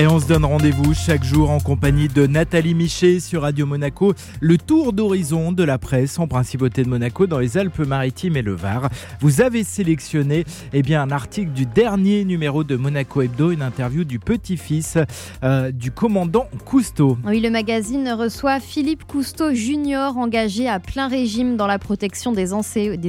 Et on se donne rendez-vous chaque jour en compagnie de Nathalie Michet sur Radio Monaco. Le tour d'horizon de la presse en principauté de Monaco dans les Alpes-Maritimes et le Var. Vous avez sélectionné eh bien, un article du dernier numéro de Monaco Hebdo, une interview du petit-fils euh, du commandant Cousteau. Oui, le magazine reçoit Philippe Cousteau Junior, engagé à plein régime dans la protection des,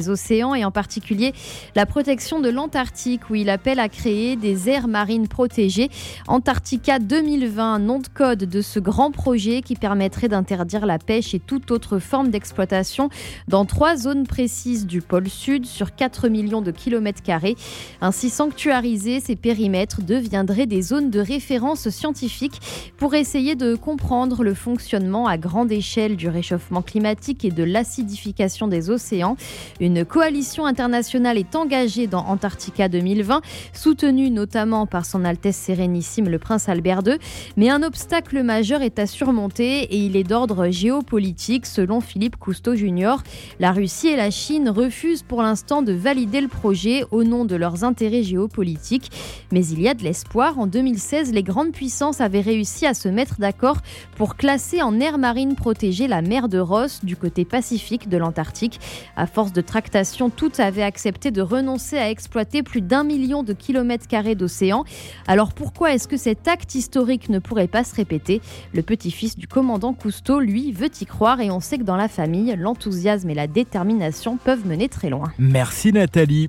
océans et en particulier la protection de l'Antarctique, où il appelle à créer des aires marines protégées. Antarctique 2020, nom de code de ce grand projet qui permettrait d'interdire la pêche et toute autre forme d'exploitation dans trois zones précises du pôle sud sur 4 millions de kilomètres carrés. Ainsi sanctuarisés, ces périmètres deviendraient des zones de référence scientifique pour essayer de comprendre le fonctionnement à grande échelle du réchauffement climatique et de l'acidification des océans. Une coalition internationale est engagée dans Antarctica 2020, soutenue notamment par son Altesse Sérénissime le Prince Albert II. Mais un obstacle majeur est à surmonter et il est d'ordre géopolitique selon Philippe Cousteau Junior. La Russie et la Chine refusent pour l'instant de valider le projet au nom de leurs intérêts géopolitiques. Mais il y a de l'espoir. En 2016, les grandes puissances avaient réussi à se mettre d'accord pour classer en aire marine protégée la mer de Ross du côté pacifique de l'Antarctique. À force de tractation, toutes avaient accepté de renoncer à exploiter plus d'un million de kilomètres carrés d'océan. Alors pourquoi est-ce que acte historique ne pourrait pas se répéter. Le petit-fils du commandant Cousteau, lui, veut y croire et on sait que dans la famille, l'enthousiasme et la détermination peuvent mener très loin. Merci Nathalie.